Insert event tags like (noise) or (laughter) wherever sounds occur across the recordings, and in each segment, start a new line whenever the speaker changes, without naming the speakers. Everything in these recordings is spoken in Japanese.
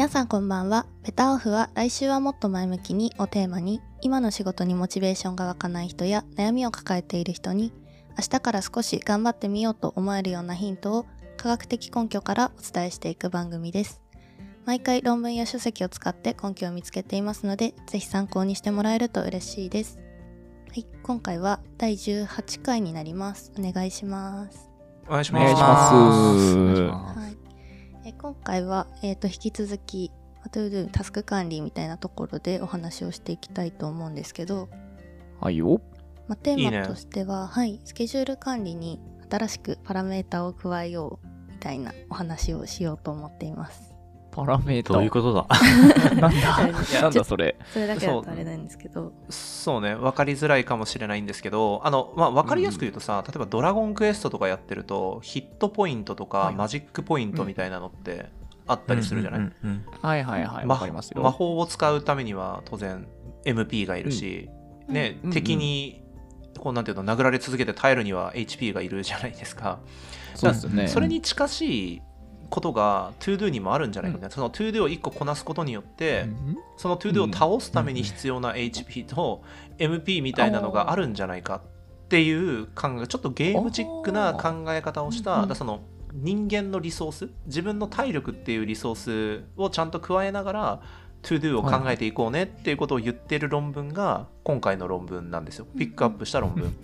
皆さんこんばんは。ベタオフは来週はもっと前向きにをテーマに、今の仕事にモチベーションが湧かない人や悩みを抱えている人に、明日から少し頑張ってみようと思えるようなヒントを科学的根拠からお伝えしていく番組です。毎回論文や書籍を使って根拠を見つけていますので、ぜひ参考にしてもらえると嬉しいです。はい、今回は第18回になります。お願いします。
お
お願いします。
願いし
はい、え今回は、えー、と引き続きトゥードゥタスク管理みたいなところでお話をしていきたいと思うんですけど、
はいよ。
まあ、テーマとしてははい、スケジュール管理に新しくパラメータを加えようみたいなお話をしようと思っています。
パラメータ。
どういうことだ？(laughs)
なんだ？(laughs) なんだそれ。
それだけだとあれなんですけど、
そうね、分かりづらいかもしれないんですけど、あの、まあ、分かりやすく言うとさ、例えばドラゴンクエストとかやってると、ヒットポイントとか、
はい
マジックポイントみたいなのってあったりするじゃない、
うんうんうん
はいはいはい。
ま
わかりますよ。
魔法を使うためには当然 MP がいるし、ね、
うん
敵にこうなんていうの殴られ続けて耐えるには HP がいるじゃないですか。
そうですね。
それに近しいことが ToDo にもあるんじゃないかみたいな、その ToDo を1個こなすことによって、
うん。
その ToDo を倒すために必要な HP と MP みたいなのがあるんじゃないかっていう考えちょっとゲームチックな考え方をした
うん
だその人間のリソース自分の体力っていうリソースをちゃんと加えながら ToDo を考えていこうねっていうことを言ってる論文が今回の論文なんですよ。ピックアップした論文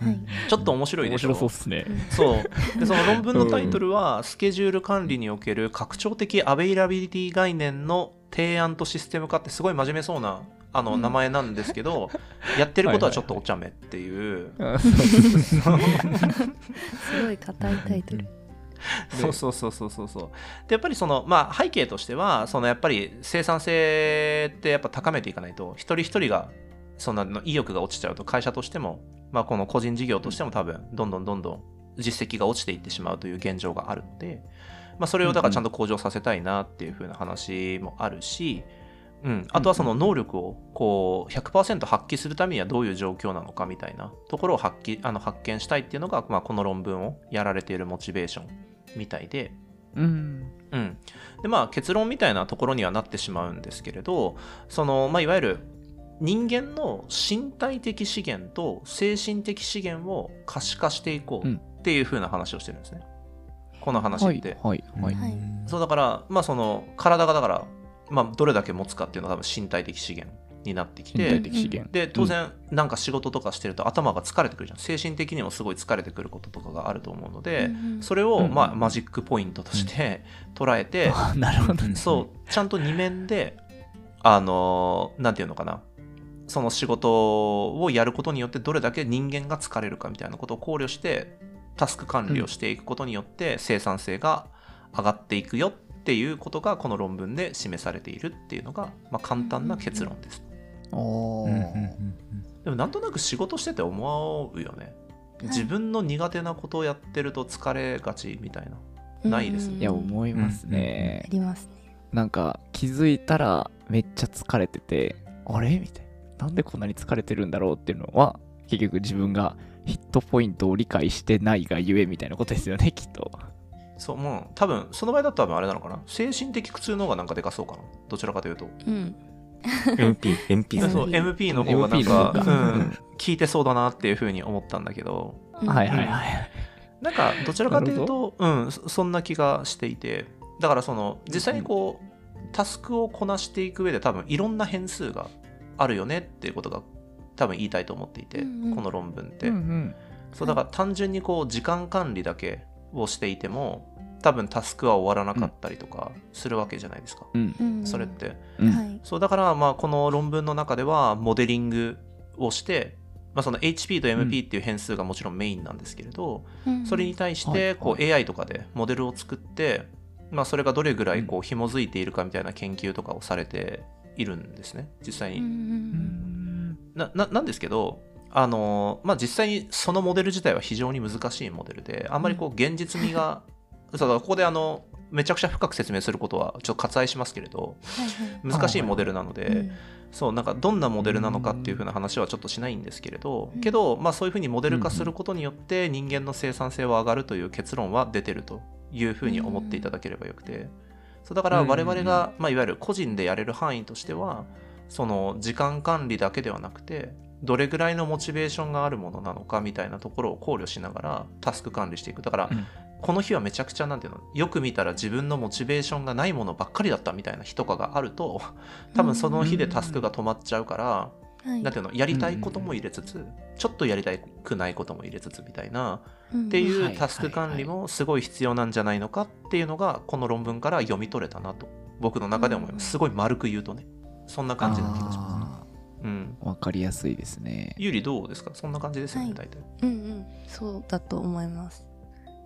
はい。
ちょっと面白いでしょ。
面白そうっすね。
そう。でその論文のタイトルは「スケジュール管理における拡張的アベイラビリティ概念の提案とシステム化」ってすごい真面目そうなあの
うん。
名前なんですけど、(laughs) やってることはちょっとお茶目っていう、(laughs)
すごい硬いタイトル。
そうそうそうそうそうそう。でやっぱりそのまあ背景としてはそのやっぱり生産性ってやっぱ高めていかないと一人一人がそんなの意欲が落ちちゃうと会社としてもまあこの個人事業としても多分どんどんどんどん実績が落ちていってしまうという現状があるので、まあ、それをだからちゃんと向上させたいなっていう風な話もあるし、うん、あとはその能力をこう100%発揮するためにはどういう状況なのかみたいなところを発揮あの発見したいっていうのが、まあ、この論文をやられているモチベーションみたいで、
うん。
うん、でまあ結論みたいなところにはなってしまうんですけれどその、まあ、いわゆる人間の身体的資源と精神的資源を可視化していこうっていう風な話をしてるんですね、この話
はい
って。
はいはい。
はい
そうだから、まあ、その体がだから、まあ、どれだけ持つかっていうのは多分身体的資源になってき
身体
て
的資源。
で当然なんか仕事とかしてると頭が疲れてくるじゃん精神的にもすごい疲れてくることとかがあると思うので、
うん
それを、
うん
まあ、マジックポイントとして捉えて、(laughs)
あなるほどね。
そうちゃんと2面であのなんていうのかなその仕事をやることによってどれだけ人間が疲れるかみたいなことを考慮してタスク管理をしていくことによって生産性が上がっていくよっていうことがこの論文で示されているっていうのが、まあ、簡単な結論です。
お
うんうん
ー
でもなんとなく仕事してて思うよね。自分の苦手なことをやってると疲れがちみたいな。ないです
うん
いや、思いますね
あ。りますね。
なんか気づいたらめっちゃ疲れてて、あれ？みたいな。なんでこんなに疲れてるんだろうっていうのは、結局自分がヒットポイントを理解してないがゆえみたいなことですよね、きっと。
そうもう多分その場合だと多分あれなのかな？精神的苦痛の方がなんかでかそうかな？どちらかというと。
うん。(laughs)
MP、MP
うん
そう MP の方がなんか、うん。
うん。
聞いてそうだなっていうふうに思ったんだけど。
はいはいはい。
なんかどちらかというと、うん、そそんな気がしていて。だからその実際にこう、タスクをこなしていく上で多分いろんな変数があるよねっていうことが多分言いたいと思っていて、
うんうん。
この論文って、
うんうん。
そうだから単純にこう時間管理だけをしていても多分タスクは終わらなかったりとかするわけじゃないですか、
うん。
うん
それっ。て。
うん。
はい。
そうだからまあこの論文の中ではモデリングをして、まあ、その HP と MP っていう変数がもちろんメインなんですけれど、
うん。
それに対し
はい
てこう AI とかでモデルを作って、まあ、それがどれぐらいこう紐づいているかみたいな研究とかをされているんですね。実際に。
うんうん
うん。
なななんですけどあのまあ、実際にそのモデル自体は非常に難しいモデルであんまりこう現実味が、(laughs) そうだからここであのめちゃくちゃ深く説明することはちょっと割愛しますけれど
はいはい。
難しいモデルなので、
うん
そうなんかどんなモデルなのかっていう風な話はちょっとしないんですけれど、
うん。
けど、まあ、そういう風にモデル化することによって人間の生産性は上がるという結論は出てるという風に思っていただければよくてそうだから我々が、まあ、いわゆる個人でやれる範囲としてはその時間管理だけではなくてどれぐらいのモチベーションがあるものなのかみたいなところを考慮しながらタスク管理していく。だから、
うん。
この日はめちゃくちゃなんていうの？よく見たら自分のモチベーションがないものばっかりだったみたいな日とかがあると多分その日でタスクが止まっちゃうから、
はい。
なんていうのやりたいことも入れつつ、ちょっとやりたくないことも入れつつみたいな
うん。
ってい
はいう
タスク管理もすごい必要なんじゃないのかっていうのがこの論文から読み取れたなと僕の中で思います。すごい丸く言うとねそんな感じな気がします。
あ
うん。
ーわかりやすいですね。
ゆりどうですか？そんな感じですよね、
はい。
大体。
うんうん。そうだと思います。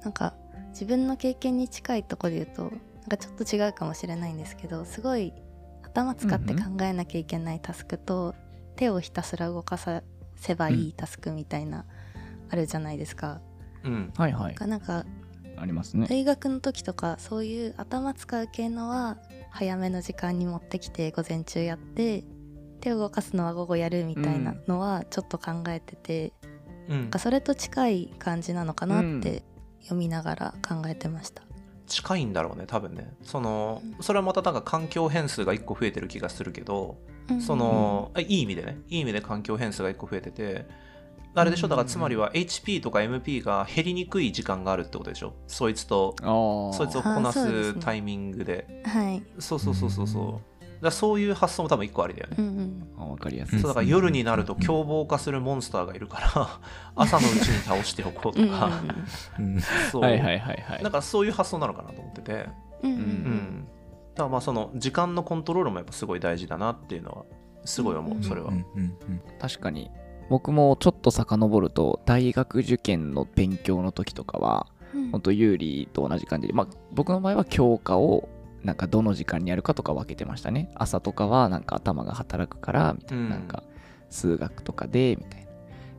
なんか自分の経験に近いところで言うとなんかちょっと違うかもしれないんですけどすごい頭使って考えなきゃいけないタスクと、手をひたすら動かさせばいいタスクみたいな、あるじゃないですか。
うん
はいはい。
なんか
ありますね。
大学の時とかそういう頭使う系のは早めの時間に持ってきて午前中やって手を動かすのは午後やるみたいなのはちょっと考えてて、
うん
なんかそれと近い感じなのかなって読みながら考えてました。
近いんだろうね多分ねその
うん
それはまたなんか環境変数が1個増えてる気がするけど
うん
その、あいい意味でね。いい意味で環境変数が1個増えてて。あれでしょ？だからつまりは HP とか MP が減りにくい時間があるってことでしょ？そいつとそいつをこな
す
タイミングで。
はい、
そうそうそうそうそう。だそういう発想も多分1個ありだよね。
うんうん、
あわかりやすい。
そうだから夜になると凶暴化するモンスターがいるから朝のうちに倒しておこうとか。
うん
そう。
はいはいはいはい。
なんかそういう発想なのかなと思ってて。
うん。うん
だからまあその時間のコントロールもやっぱすごい大事だなっていうのはすごい思うそれは。
うんうん。
確かに。僕もちょっと遡ると大学受験の勉強の時とかは
うん。
本当有利と同じ感じで、まあ、僕の場合は教科をなんかどの時間にやるかとか分けてましたね。朝とかはなんか頭が働くからみたいな,、
うん。
なんか数学とかでみたいな。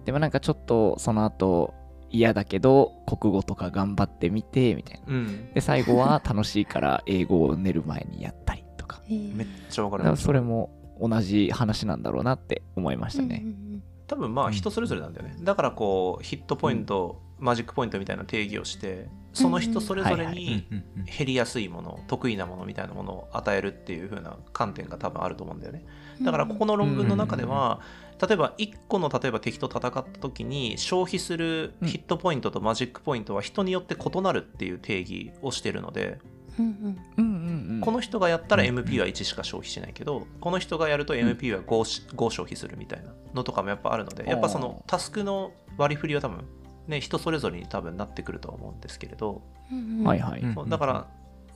でもなんかちょっとその後嫌だけど国語とか頑張ってみてみたいな。
うん。
で最後は楽しいから英語を寝る前にやったりとか。
えー。
めっちゃわか
だから
る
それも同じ話なんだろうなって思いましたね。
うんうん
多分まあ人それぞれなんだよね。だからこうヒットポイント、マジックポイントみたいな定義をしてその人それぞれ
うんうん
に
うんうん
減りやすいもの得意なものみたいなものを与えるっていう風な観点が多分あると思うんだよね。
うん
だからここの論文の中では、例えば1個の例えば敵と戦った時に消費するヒットポイントとマジックポイントは人によって異なるっていう定義をしてるので、
うんうん。
うんうんうん。
この人がやったら
うん
MP は1しか消費しないけど、この人がやると MP は 5, し5消費するみたいなのとかもやっぱあるのでやっぱそのタスクの割り振りは多分ね人それぞれに多分なってくるとは思うんですけれど、
うんうん。
はいはい、
だから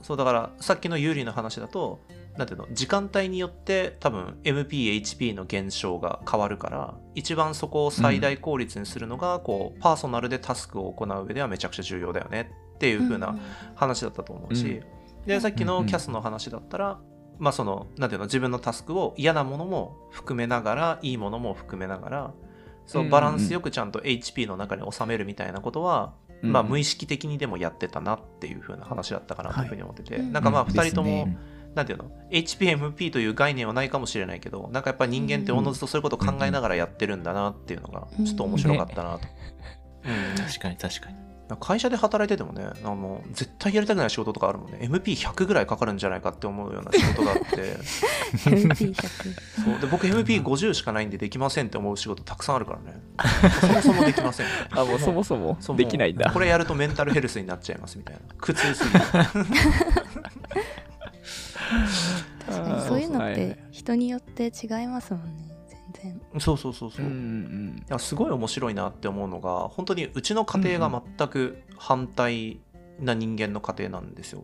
そうだからさっきの有利の話だとなんていうの時間帯によって多分 MPHP の減少が変わるから一番そこを最大効率にするのが、こうパーソナルでタスクを行う上ではめちゃくちゃ重要だよねっていう風な話だったと思うし、
うん。
でさっきのキャスの話だったら、まあそのなんていうの自分のタスクを嫌なものも含めながらいいものも含めながらそううんバランスよくちゃんと HP の中に収めるみたいなことは、
うん。
まあ無意識的にでもやってたなっていう風な話だったかなというふうに思ってて、
はい。
なんかまあ
うん。
2人とも、なんていうの？HPMP という概念はないかもしれないけどなんかやっぱ人間っておのずとそういうことを考えながらやってるんだなっていうのがちょっと面白かったなと。うん。
確かに確かに。
会社で働いててもねあの絶対やりたくない仕事とかあるもんね。MP100 ぐらいかかるんじゃないかって思うような仕事があって。(laughs)
MP100
そう。で僕 MP50 しかないんでできませんって思う仕事たくさんあるからね。そもそもできません。(laughs)
あもうそもそも。できないんだ。
これやるとメンタルヘルスになっちゃいますみたいな。苦痛すぎる。
確かにそういうのって人によって違いますもんね全然
そうそうそうそう、
うんうん
いやすごい面白いなって思うのが本当にうちの家庭が全く反対な人間の家庭なんですよ。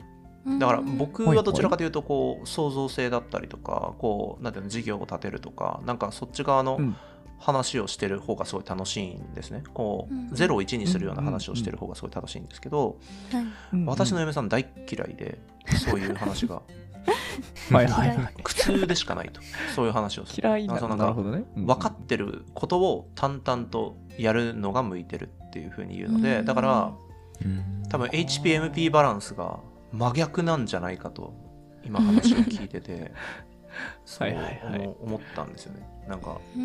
だから僕はどちらかというとこう創造性だったりとかこうなんていうの事業を立てるとかなんかそっち側の
うん。
話をしてる方がすごい楽しいんですね。こ
うん。
う0を1にするような話をしてる方がすごい楽しいんですけど私の嫁さん大っ嫌いでそういう話が (laughs)
はいはいはい。
苦痛でしかないと。そういう話をする。
嫌いな。
あそうな
なるほどね。
分かってることを淡々とやるのが向いてるっていうふうに言うのでだから多分 HPMP バランスが真逆なんじゃないかと今話を聞いてて (laughs) そう思思ったんですよね。なんか
うん。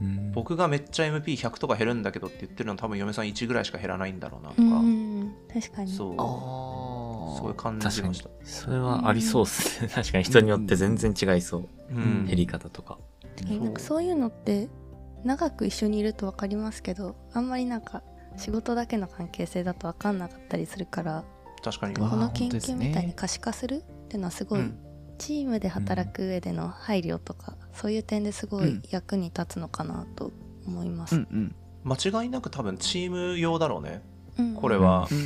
うん
僕がめっちゃ MP100 とか減るんだけどって言ってるのは多分嫁さん1ぐらいしか減らないんだろうなと
う
か、
ん。確かに。
そうすごい感じました。
それはありそうっすね。(laughs) 確かに人によって全然違いそう。
うん
減り方とか。
なんかそういうのって長く一緒にいると分かりますけどあんまりなんか仕事だけの関係性だと分かんなかったりするから
確かに。
この研究みたいに可視化するっていうのはすごい、
うん
チームで働く上での配慮とか、そういう点ですごい
うん
役に立つのかなと思います。
うんうん。
間違いなく多分チーム用だろうね。
うん
これは
う。ん
う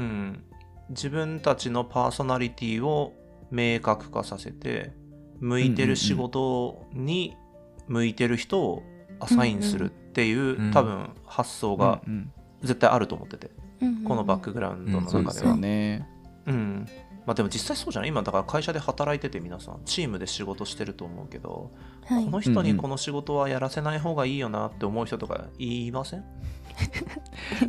ん。自分たちのパーソナリティを明確化させて、向いてる仕事に向いてる人をアサインするっていう、
うん。
多分発想が
うん
絶対あると思ってて、
うんうん。うん
このバックグラウンドの
そうですよ
中では。
ね。
うん。まあでも実際そうじゃない？今だから会社で働いてて皆さんチームで仕事してると思うけど、
はい。
この人にこの仕事はやらせない方がいいよなって思う人とか言いません？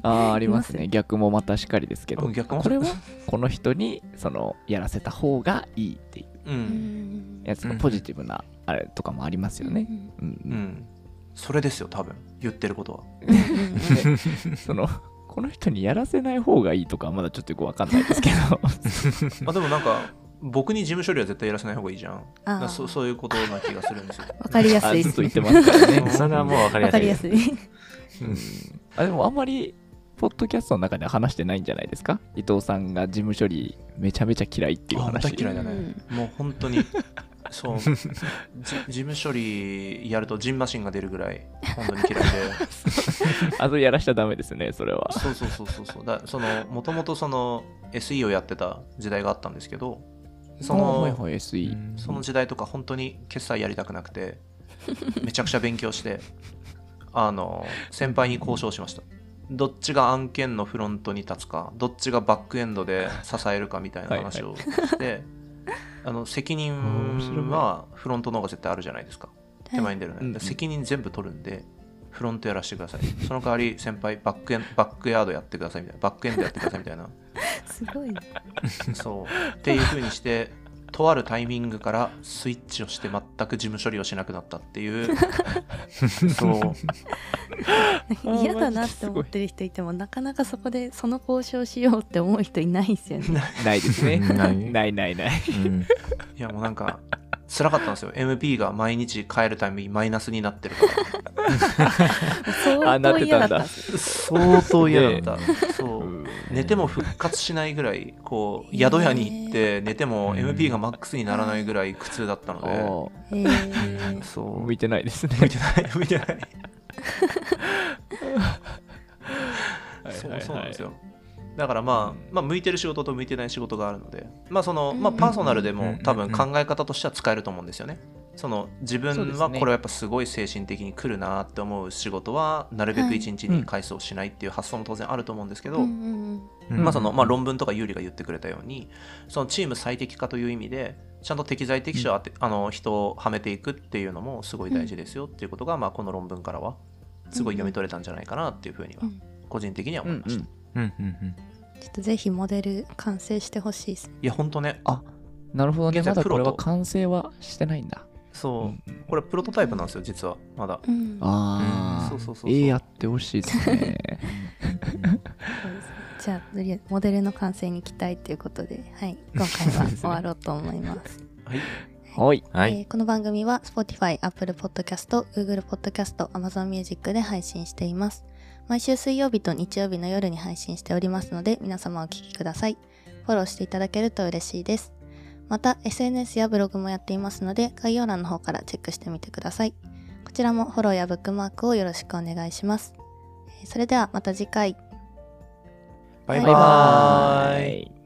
ああ、ありますね。逆もまたしかりですけど、
うん逆も
これはこの人にそのやらせた方がいいっていうやつがポジティブなあれとかもありますよね。うん
う
うん
ん。それですよ、多分。言ってることは。(laughs)
そのこの人にやらせない方がいいとかはまだちょっとよくわかんないですけど (laughs)
あでもなんか、僕に事務処理は絶対やらせない方がいいじゃん。だ
あ
そそういうことな気がするんですよ。(laughs)
わかりやすいです
あずっと言ってますからね。
それはもうわかり
わ
やすいです。
かりやすい。
うんあでもあんまりポッドキャストの中では話してないんじゃないですか？伊藤さんが事務処理めちゃめちゃ嫌いっていう
あ
話
嫌いだね。もう本当に、(laughs) そう、じ事務処理やるとジンマシンが出るぐらい、本当に嫌いで。(laughs)
あとやらしちゃダメですねそれは
そうそうそうそうそう。だその、もともとその SE をやってた時代があったんですけど、その、
はいはい SE
その時代とか本当に決済やりたくなくて、(laughs) めちゃくちゃ勉強して、あの、先輩に交渉しました。どっちが案件のフロントに立つか、どっちがバックエンドで支えるかみたいな話をして、(laughs) あの責任はフロントの方が絶対あるじゃないですか。手前に出るね。
うんうん
で責任全部取るんで、フロントやらせてください。その代わり先輩バックエン、バックヤードやってくださいみたいな、バックエンドやってくださいみたいな。(laughs)
すごい。
そう。っていう風にして、とあるタイミングからスイッチをして全く事務処理をしなくなったっていう。(laughs) そう。(laughs)
嫌だなって思ってる人いてもなかなかそこでその交渉しようって思う人いないですよね。
ないですね
ない
ないないない
うん
いやもうなんか、辛かったんですよ。MP が毎日帰るたびにマイナスになってるから。(laughs)
相当嫌だった。
相当嫌だった。そうう。
ん
寝ても復活しないぐらい、こう、宿屋に行って寝ても
うん
MP がマックスにならないぐらい苦痛だったの
あ
で、そう。
向いてないですね
向いてない、向いてない。
は (laughs) い
そうそうなんですよ。だからまあ、まあ、向いてる仕事と向いてない仕事があるので、まあその、まあ、パーソナルでも多分考え方としては使えると思うんですよね。その自分はこれはやっぱすごい精神的に来るなって思う仕事はなるべく1日に回数をしないっていう発想も当然あると思うんですけど、まあそのまあ、論文とか有利が言ってくれたようにそのチーム最適化という意味でちゃんと適材適所を当て、あの人をはめていくっていうのもすごい大事ですよっていうことが、まあ、この論文からはすごい読み取れたんじゃないかなっていうふうには
うん。
個人的には思いました。
ん
うんうんうん。
ちょっとぜひモデル完成してほしいです。
いや本当ね。
あなるほどね。まだこれは完成はしてないんだ。
そう、
うん
これプロトタイプなんですよ実は。まだ。
うん。
ああ
そうそうそうそう。
ええやってほしいですね。
そうですねじゃあとりあえずモデルの完成に期待ということで、はい、今回は終わろうと思います。(laughs)
はい。
はい。
はい。
えーこの番組は Spotify、Apple Podcast、Google Podcast、Amazon Music で配信しています。毎週水曜日と日曜日の夜に配信しておりますので、皆様お聞きください。フォローしていただけると嬉しいです。また、SNS やブログもやっていますので、概要欄の方からチェックしてみてください。こちらもフォローやブックマークをよろしくお願いします。えーそれではまた次回。
バイ
バイ
バーイ
イ